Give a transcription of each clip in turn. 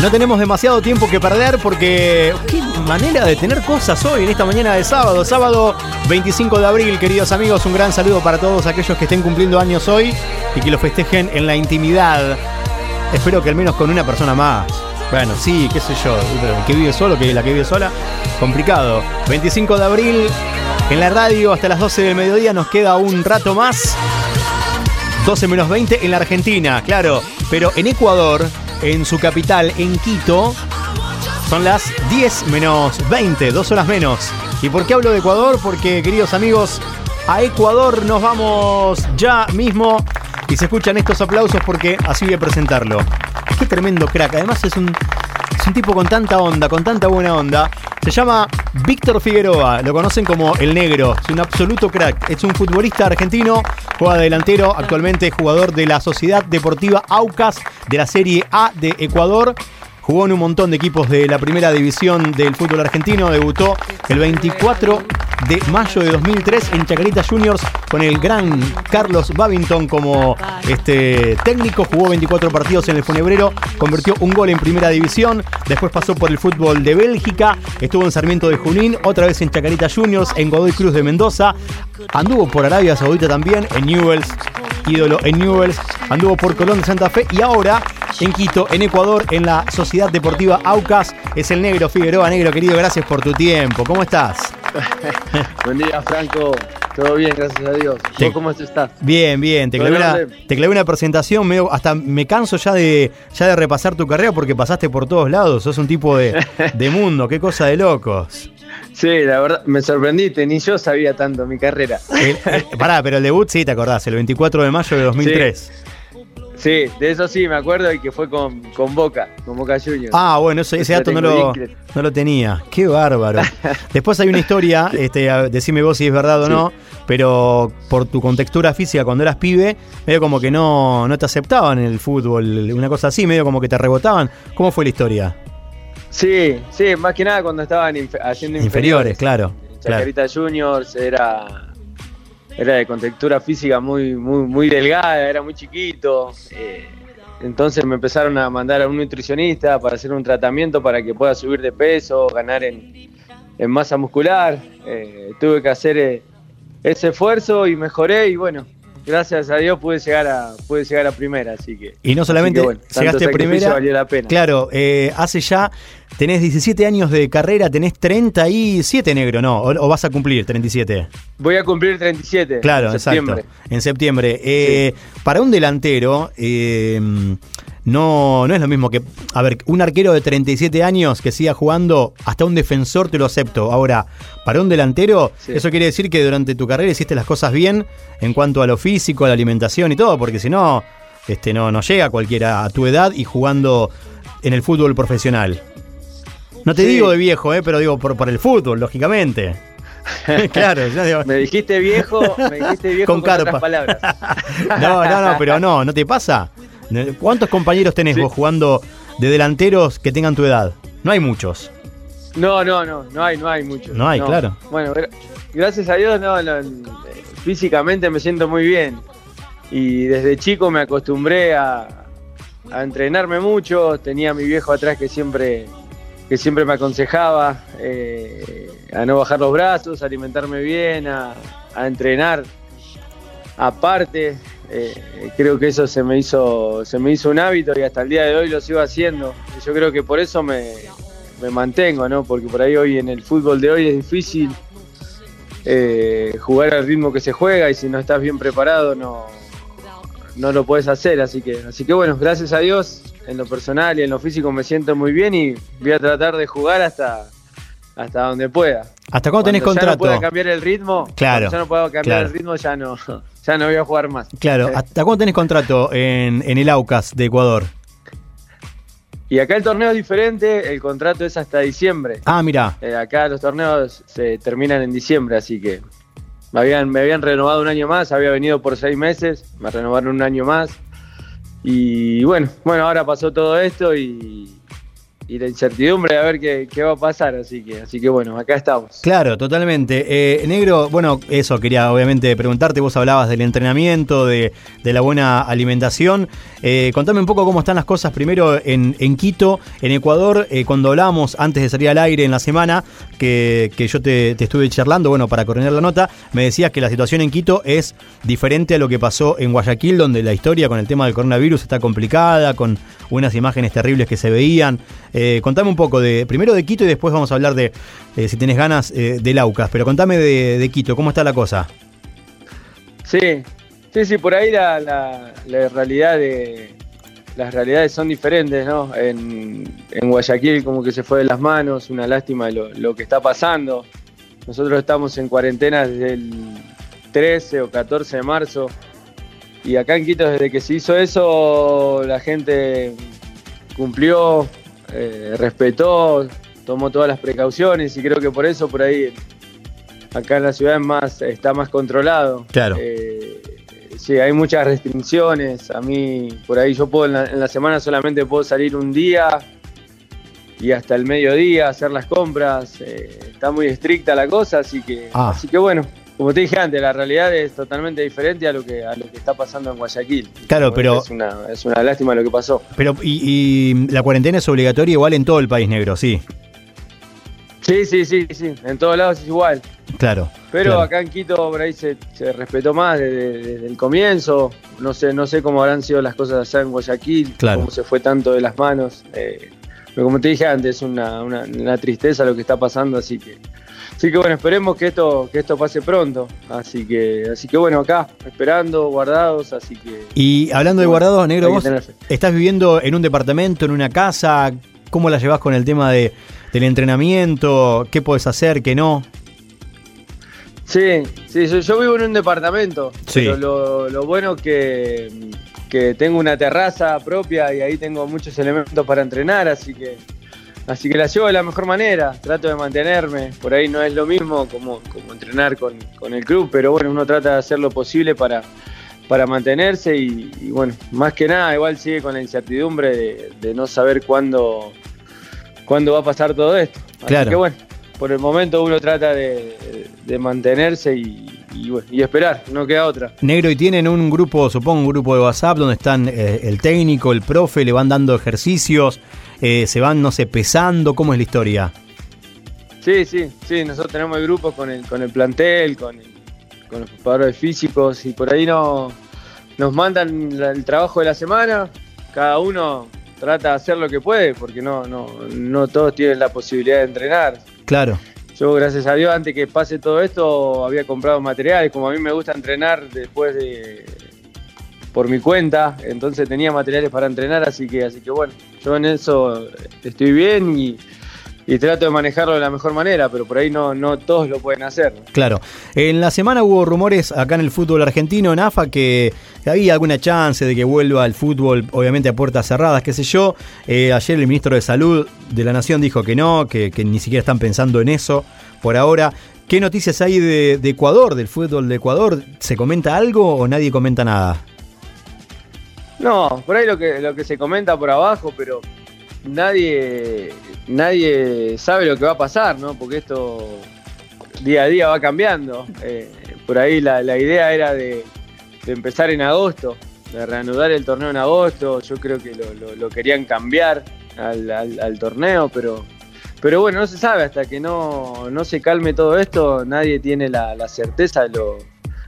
No tenemos demasiado tiempo que perder porque qué manera de tener cosas hoy en esta mañana de sábado. Sábado 25 de abril, queridos amigos. Un gran saludo para todos aquellos que estén cumpliendo años hoy y que lo festejen en la intimidad. Espero que al menos con una persona más. Bueno, sí, qué sé yo. El que vive solo, que la que vive sola, complicado. 25 de abril en la radio hasta las 12 del mediodía. Nos queda un rato más. 12 menos 20 en la Argentina, claro. Pero en Ecuador en su capital, en Quito. Son las 10 menos 20, dos horas menos. ¿Y por qué hablo de Ecuador? Porque, queridos amigos, a Ecuador nos vamos ya mismo. Y se escuchan estos aplausos porque así voy a presentarlo. Qué tremendo crack. Además es un, es un tipo con tanta onda, con tanta buena onda. Se llama Víctor Figueroa, lo conocen como El Negro, es un absoluto crack, es un futbolista argentino, juega delantero, actualmente jugador de la Sociedad Deportiva Aucas de la Serie A de Ecuador. Jugó en un montón de equipos de la primera división del fútbol argentino. Debutó el 24 de mayo de 2003 en Chacarita Juniors con el gran Carlos Babington como este técnico. Jugó 24 partidos en el Funebrero, convirtió un gol en primera división. Después pasó por el fútbol de Bélgica, estuvo en Sarmiento de Junín, otra vez en Chacarita Juniors, en Godoy Cruz de Mendoza. Anduvo por Arabia Saudita también, en Newells, ídolo en Newells. Anduvo por Colón de Santa Fe y ahora en Quito, en Ecuador, en la Sociedad Deportiva Aucas. Es el negro Figueroa. Negro, querido, gracias por tu tiempo. ¿Cómo estás? Buen día, Franco. Todo bien, gracias a Dios. ¿Cómo estás? Bien, bien. Te clavé, una, una, presentación, medio, hasta me canso ya de, ya de repasar tu carrera porque pasaste por todos lados. Sos un tipo de, mundo, qué cosa de locos. Sí, la verdad, me sorprendiste, ni yo sabía tanto mi carrera. pará, pero el debut sí te acordás, el 24 de mayo de 2003. Sí, de eso sí me acuerdo y que fue con, Boca, con Boca Juniors. Ah, bueno, ese, dato no lo, no lo, tenía. Qué bárbaro. Después hay una historia, este, decime vos si es verdad o no, pero por tu contextura física cuando eras pibe, medio como que no, no te aceptaban en el fútbol, una cosa así, medio como que te rebotaban. ¿Cómo fue la historia? Sí, sí, más que nada cuando estaban haciendo inferiores. Inferiores, claro. Chacarita Juniors era era de contextura física muy, muy, muy delgada, era muy chiquito. Eh, entonces me empezaron a mandar a un nutricionista para hacer un tratamiento para que pueda subir de peso, ganar en, masa muscular. Eh, tuve que hacer eh, ese esfuerzo y mejoré y bueno, gracias a Dios pude llegar a, pude llegar a primera, así que. Y no solamente llegaste a primera. Valió la pena. Claro, eh, hace ya. Tenés 17 años de carrera, tenés 37 negro, ¿no? O, vas a cumplir 37? Voy a cumplir 37. Claro, en septiembre. En septiembre. Eh, para un delantero, eh, no, no es lo mismo que. A ver, un arquero de 37 años que siga jugando, hasta un defensor te lo acepto. Ahora, para un delantero, eso quiere decir que durante tu carrera hiciste las cosas bien en cuanto a lo físico, a la alimentación y todo, porque si no, este, no, no llega cualquiera a tu edad y jugando en el fútbol profesional. No te digo de viejo, eh, pero digo por, por el fútbol, lógicamente. claro, digo. Me dijiste viejo, me dijiste viejo con, con palabras. no, no, no, pero no, ¿no te pasa? ¿Cuántos compañeros tenés vos jugando de delanteros que tengan tu edad? No hay muchos. No, no, no, no hay, no hay muchos. No hay, claro. Bueno, gracias a Dios, no, físicamente me siento muy bien. Y desde chico me acostumbré a, entrenarme mucho. Tenía a mi viejo atrás que siempre, que siempre me aconsejaba eh, a no bajar los brazos, a alimentarme bien, a, a entrenar aparte. Eh, creo que eso se me hizo se me hizo un hábito y hasta el día de hoy lo sigo haciendo. yo creo que por eso me, mantengo, ¿no? Porque por ahí hoy en el fútbol de hoy es difícil eh, jugar al ritmo que se juega y si no estás bien preparado no, no lo puedes hacer. Así que, así que bueno, gracias a Dios en lo personal y en lo físico me siento muy bien y voy a tratar de jugar hasta, hasta donde pueda. ¿Hasta cuándo tenés contrato? Ya no pueda cambiar el ritmo. Claro. Ya no puedo cambiar el ritmo, ya no, ya no voy a jugar más. Claro. Eh. ¿Hasta cuándo tenés contrato en, el Aucas de Ecuador? Y acá el torneo es diferente, el contrato es hasta diciembre. Ah, mira. Eh, acá los torneos se terminan en diciembre, así que me habían, me habían renovado un año más, había venido por seis meses, me renovaron un año más. Y bueno, bueno, ahora pasó todo esto y, y la incertidumbre de ver qué, qué, va a pasar, así que, así que bueno, acá estamos. Claro, totalmente. Eh, negro, bueno, eso quería obviamente preguntarte, vos hablabas del entrenamiento, de, de la buena alimentación. Eh, contame un poco cómo están las cosas primero en, en Quito, en Ecuador, eh, cuando hablamos antes de salir al aire en la semana, que, que yo te, te, estuve charlando, bueno, para coordinar la nota, me decías que la situación en Quito es diferente a lo que pasó en Guayaquil, donde la historia con el tema del coronavirus está complicada, con unas imágenes terribles que se veían. Eh, contame un poco de primero de Quito y después vamos a hablar de, eh, si tenés ganas, eh, de Laucas. Pero contame de, Quito, ¿cómo está la cosa? Sí, sí, sí, por ahí la realidad de, las realidades son diferentes, ¿no? En, en, Guayaquil como que se fue de las manos, una lástima lo, lo, que está pasando. Nosotros estamos en cuarentena desde el 13 o 14 de marzo y acá en Quito desde que se hizo eso la gente cumplió, eh, respetó, tomó todas las precauciones y creo que por eso por ahí acá en la ciudad es más, está más controlado. Claro. Eh, sí, hay muchas restricciones. A mí, por ahí yo puedo en la, en la, semana solamente puedo salir un día y hasta el mediodía hacer las compras. Eh, está muy estricta la cosa, así que, ah. así que bueno. Como te dije antes, la realidad es totalmente diferente a lo que a lo que está pasando en Guayaquil. Claro, pero es una, es una lástima lo que pasó. Pero y, y la cuarentena es obligatoria igual en todo el país negro, sí. Sí, sí, sí, sí. En todos lados es igual. Claro. Pero claro. acá en Quito por ahí se, se respetó más desde, desde, el comienzo. No sé, no sé cómo habrán sido las cosas allá en Guayaquil, claro. cómo se fue tanto de las manos. Eh, pero como te dije antes, es una, una, una, tristeza lo que está pasando, así que. Así que bueno, esperemos que esto, que esto pase pronto. Así que, así que bueno, acá, esperando, guardados, así que. Y hablando de guardados, negro, vos estás viviendo en un departamento, en una casa, ¿cómo la llevas con el tema de, del entrenamiento? ¿Qué puedes hacer, qué no? Sí, sí, yo, yo, vivo en un departamento, sí. pero lo, lo bueno que, que tengo una terraza propia y ahí tengo muchos elementos para entrenar, así que así que la llevo de la mejor manera, trato de mantenerme, por ahí no es lo mismo como, como entrenar con, con el club, pero bueno, uno trata de hacer lo posible para, para mantenerse y, y, bueno, más que nada igual sigue con la incertidumbre de, de no saber cuándo, cuándo va a pasar todo esto. Así claro. que bueno, por el momento uno trata de, de mantenerse y, y, bueno, y, esperar, no queda otra. Negro, y tienen un grupo, supongo, un grupo de WhatsApp donde están eh, el técnico, el profe, le van dando ejercicios, eh, se van, no sé, pesando, ¿cómo es la historia? Sí, sí, sí, nosotros tenemos el grupo con el, con el plantel, con, el, con los preparadores físicos y por ahí no, nos mandan el trabajo de la semana, cada uno trata de hacer lo que puede, porque no, no, no todos tienen la posibilidad de entrenar. Claro. Yo, gracias a Dios, antes que pase todo esto, había comprado materiales. Como a mí me gusta entrenar después de. por mi cuenta, entonces tenía materiales para entrenar, así que, así que bueno, yo en eso estoy bien y, y trato de manejarlo de la mejor manera, pero por ahí no, no todos lo pueden hacer. Claro. En la semana hubo rumores acá en el fútbol argentino, en AFA, que había alguna chance de que vuelva el fútbol, obviamente a puertas cerradas, qué sé yo. Eh, ayer el ministro de Salud de la Nación dijo que no, que, que, ni siquiera están pensando en eso por ahora. ¿Qué noticias hay de, de Ecuador, del fútbol de Ecuador? ¿Se comenta algo o nadie comenta nada? No, por ahí lo que, lo que se comenta por abajo, pero nadie, nadie sabe lo que va a pasar, ¿no? Porque esto día a día va cambiando. Eh, por ahí la, la idea era de, de, empezar en agosto, de reanudar el torneo en agosto. Yo creo que lo, lo, querían cambiar al, al, al, torneo, pero, pero bueno, no se sabe. Hasta que no, no se calme todo esto, nadie tiene la, la certeza de lo,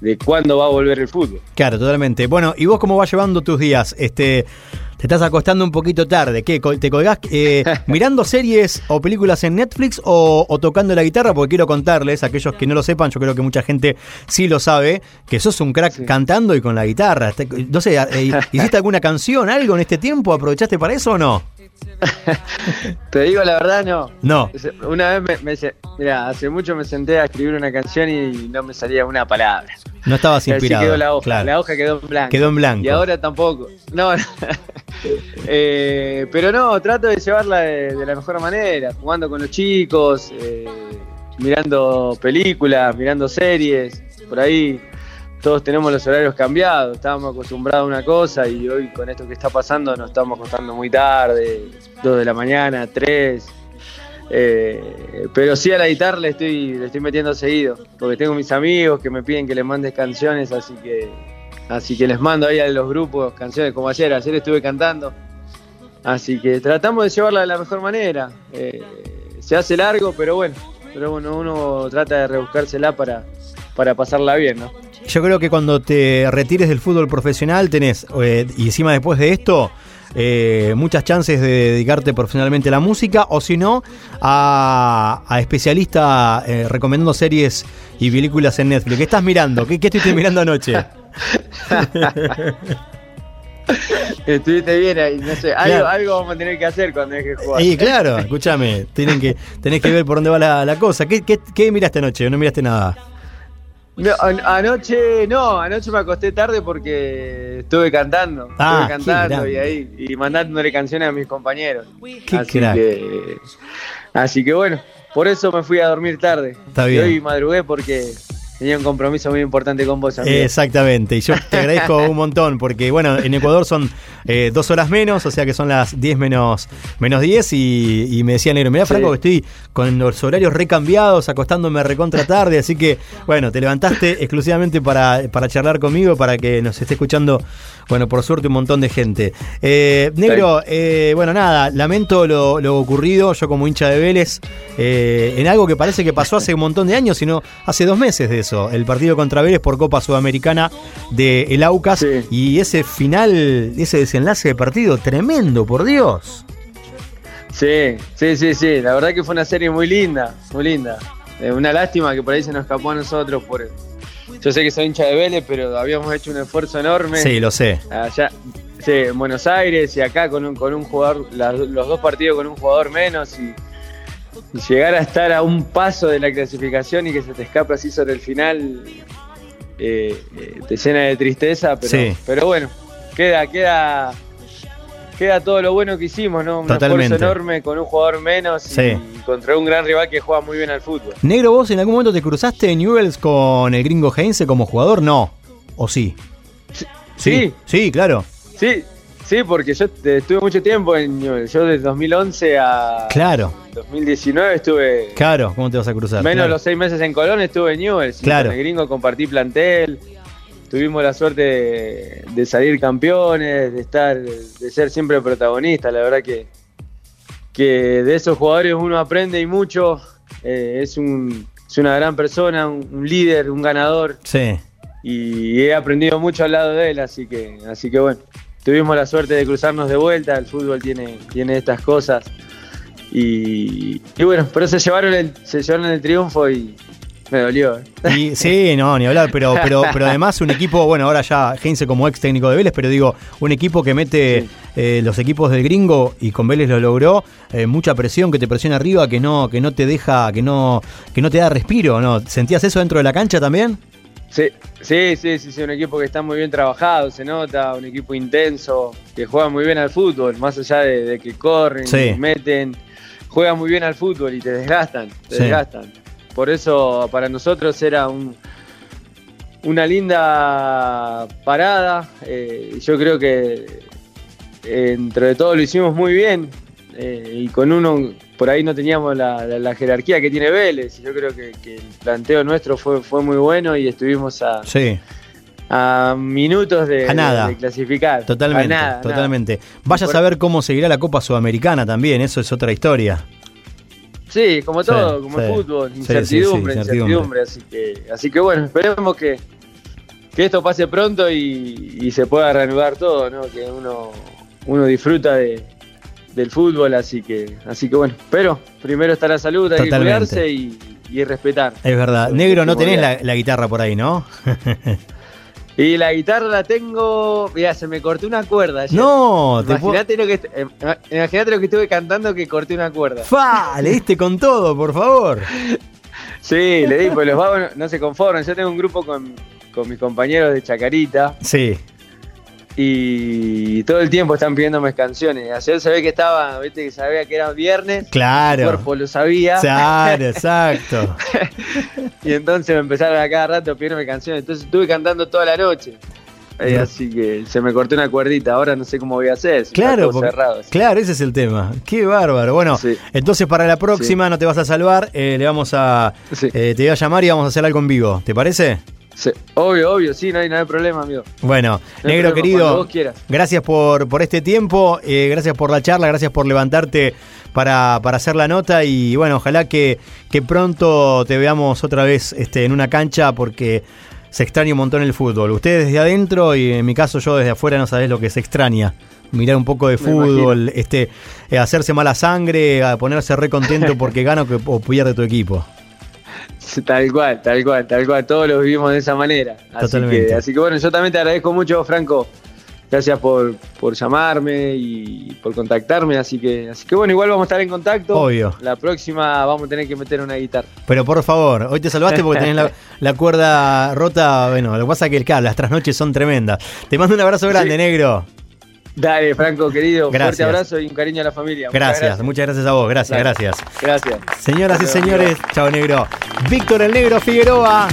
de cuándo va a volver el fútbol. Claro, totalmente. Bueno, ¿y vos cómo vas llevando tus días? Este, te estás acostando un poquito tarde. ¿Qué? ¿Te colgás eh, mirando series o películas en Netflix o, o, tocando la guitarra? Porque quiero contarles, aquellos que no lo sepan, yo creo que mucha gente sí lo sabe, que sos un crack sí. cantando y con la guitarra. No sé, eh, ¿hiciste alguna canción, algo en este tiempo? ¿Aprovechaste para eso o no? Te digo la verdad, no. No. Una vez me, me mira, hace mucho me senté a escribir una canción y no me salía una palabra. No estabas inspirado. Así quedó la hoja. Claro. La hoja quedó en blanco. Quedó en blanco. Y ahora tampoco. No. eh, pero no, trato de llevarla de, de, la mejor manera, jugando con los chicos, eh, mirando películas, mirando series, por ahí todos tenemos los horarios cambiados, estábamos acostumbrados a una cosa y hoy con esto que está pasando nos estamos acostando muy tarde, 2 de la mañana, 3. Eh, pero sí a la le estoy, le estoy metiendo seguido, porque tengo mis amigos que me piden que les mande canciones, así que, así que les mando ahí a los grupos canciones como ayer, ayer estuve cantando. Así que tratamos de llevarla de la mejor manera. Eh, se hace largo, pero bueno, pero bueno, uno trata de rebuscársela para, para pasarla bien, ¿no? Yo creo que cuando te retires del fútbol profesional tenés, eh, y encima después de esto, eh, muchas chances de dedicarte profesionalmente a la música o si no, a, a especialista eh, recomendando series y películas en Netflix. ¿Qué estás mirando? ¿Qué, qué estuviste mirando anoche? Estuviste bien ahí, no sé, algo, algo, vamos a tener que hacer cuando dejes jugar. Y claro, escúchame, tienen que, tenés que ver por dónde va la, la cosa. ¿Qué, ¿Qué, qué, miraste anoche? ¿No miraste nada? No, anoche no, anoche me acosté tarde porque estuve cantando, ah, estuve cantando y ahí y mandándole canciones a mis compañeros. Qué así crack. que así que bueno, por eso me fui a dormir tarde. Está y bien. hoy madrugué porque tenía un compromiso muy importante con vos, amigo. Exactamente, y yo te agradezco un montón porque, bueno, en Ecuador son eh, dos horas menos, o sea que son las 10 menos, menos 10 y, y me decía Negro, mirá Franco que estoy con los horarios recambiados, acostándome recontra tarde, así que, bueno, te levantaste exclusivamente para, para charlar conmigo, para que nos esté escuchando, bueno, por suerte un montón de gente. Eh, Negro, eh, bueno, nada, lamento lo, lo, ocurrido, yo como hincha de Vélez, en algo que parece que pasó hace un montón de años, sino hace dos meses de eso, el partido contra Vélez por Copa Sudamericana de el Aucas Sí. y ese final, ese desenlace de partido, tremendo, por Dios. Sí, sí, sí, sí. La verdad que fue una serie muy linda, muy linda. Eh, una lástima que por ahí se nos escapó a nosotros. Por... Yo sé que soy hincha de Vélez, pero habíamos hecho un esfuerzo enorme. Sí, lo sé. Allá, sí, en Buenos Aires y acá con un, con un jugador, la- los dos partidos con un jugador menos y llegar a estar a un paso de la clasificación y que se te escape así sobre el final eh, eh, te llena de tristeza, pero, Sí. pero bueno, queda, queda, queda todo lo bueno que hicimos, ¿no? Un Totalmente. esfuerzo enorme con un jugador menos Sí. y contra un gran rival que juega muy bien al fútbol. Negro, vos en algún momento te cruzaste en Newells con el gringo Heinze como jugador, no. ¿O sí? Sí. Sí, claro. Sí, sí, porque yo estuve mucho tiempo en Newell's. Yo desde 2011 a Claro, 2019 estuve claro. ¿Cómo te vas a cruzar? menos Claro. los seis meses en Colón, estuve en Newell's. Claro. Con el gringo compartí plantel. Tuvimos la suerte de, de salir campeones, de estar, de ser siempre protagonistas. La verdad que, que de esos jugadores uno aprende y mucho. Eh, es, un, es una gran persona, un, un líder, un ganador Sí. y he aprendido mucho al lado de él, así que, así que bueno, tuvimos la suerte de cruzarnos de vuelta, el fútbol tiene, tiene estas cosas y, y bueno, pero se llevaron el, se llevaron el triunfo y me dolió. ¿eh? Y, sí, no, ni hablar, pero, pero, pero además un equipo, bueno, ahora ya Heinze como ex técnico de Vélez, pero digo, un equipo que mete Sí. eh, los equipos del gringo y con Vélez lo logró, eh, mucha presión que te presiona arriba, que no, que no te deja, que no, que no te da respiro, ¿no? ¿Sentías eso dentro de la cancha también? Sí, sí, sí, sí, un equipo que está muy bien trabajado, se nota, un equipo intenso, que juega muy bien al fútbol, más allá de, de que corren, Sí. meten, juega muy bien al fútbol y te desgastan, te Sí. desgastan. Por eso para nosotros era un, una linda parada. eh, yo creo que eh, entre todo lo hicimos muy bien eh, y con uno por ahí no teníamos la, la- la jerarquía que tiene Vélez. Yo creo que, que el planteo nuestro fue, fue muy bueno y estuvimos a, Sí, a minutos de, A nada. de clasificar. totalmente, A nada, totalmente. Vaya a saber cómo seguirá la Copa Sudamericana también, eso es otra historia. Sí, como Sí, todo, como el fútbol, incertidumbre, incertidumbre. incertidumbre. Así que, así que bueno, esperemos que, que esto pase pronto y, y se pueda reanudar todo, ¿no? Que uno, uno disfruta de, del fútbol, así que, así que bueno. Pero primero está la salud, hay Totalmente. que cuidarse y, y respetar. Es verdad. Negro, no tenés la, la guitarra por ahí, ¿no? Y la guitarra la tengo. Mira, se me cortó una cuerda. ayer. no, te puedo... Imagínate lo, que, eh, imagínate lo que estuve cantando que corté una cuerda. ¡Fa! Le diste con todo, por favor. Sí, le di, pues los vagos no, no se conforman. Yo tengo un grupo con, con mis compañeros de Chacarita Sí, y todo el tiempo están pidiéndome canciones. Ayer se ve que estaba, viste, que sabía que era viernes. Claro. El cuerpo lo sabía. Claro, exacto. y entonces me empezaron a cada rato a pedirme canciones. Entonces estuve cantando toda la noche. Eh, así que se me cortó una cuerdita. Ahora no sé cómo voy a hacer. claro, claro, ese es el tema. Qué bárbaro. Bueno, entonces para la próxima no te vas a salvar. Eh, le vamos a. Eh, te voy a llamar y vamos a hacer algo en vivo. ¿Te parece? Obvio, obvio, sí, no hay, no hay problema, amigo. Bueno, negro querido, gracias por, por este tiempo, eh, gracias por la charla, gracias por levantarte para, para hacer la nota y bueno, ojalá que, que pronto te veamos otra vez este, en una cancha porque se extraña un montón el fútbol. Ustedes desde adentro y en mi caso yo desde afuera no sabés lo que se extraña. Mirar un poco de fútbol, este, eh, hacerse mala sangre, ponerse re contento porque gana o pierde tu equipo. Tal cual, tal cual, tal cual. Todos lo vivimos de esa manera. Así que, así que bueno, yo también te agradezco mucho, Franco. Gracias por, por llamarme y por contactarme. Así que, así que bueno, igual vamos a estar en contacto. Obvio. La próxima vamos a tener que meter una guitarra. Pero por favor, hoy te salvaste porque tenés la, cuerda rota. Bueno, lo que pasa es que las trasnoches son tremendas. Te mando un abrazo grande, negro. Dale, Franco, querido. Un fuerte abrazo y un cariño a la familia. Gracias, muchas gracias, a vos. Gracias, gracias. Gracias. Señoras y señores, chao negro. Víctor el Negro Figueroa,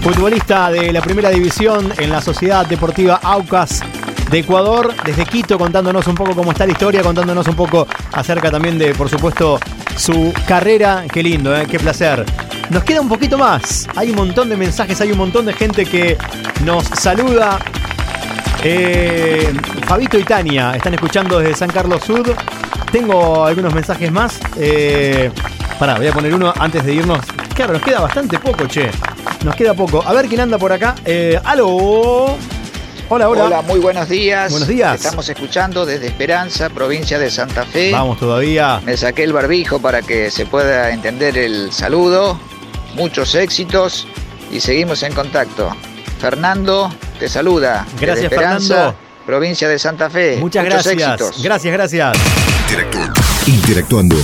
futbolista de la primera división en la Sociedad Deportiva Aucas de Ecuador, desde Quito, contándonos un poco cómo está la historia, contándonos un poco acerca también de, por supuesto, su carrera. Qué lindo, ¿eh? qué placer. Nos queda un poquito más. Hay un montón de mensajes, hay un montón de gente que nos saluda. Eh, Fabito y Tania están escuchando desde San Carlos Sud. Tengo algunos mensajes más. Eh, pará, voy a poner uno antes de irnos. Claro, nos queda bastante poco, che. Nos queda poco. A ver quién anda por acá. Eh, ¡Aló! Hola, hola. Hola, muy buenos días. Buenos días. Estamos escuchando desde Esperanza, provincia de Santa Fe. Vamos todavía. Me saqué el barbijo para que se pueda entender el saludo. Muchos éxitos y seguimos en contacto. Fernando te saluda. Gracias, Fernando. Provincia de Santa Fe. Muchas gracias. Gracias, gracias. Interactuando.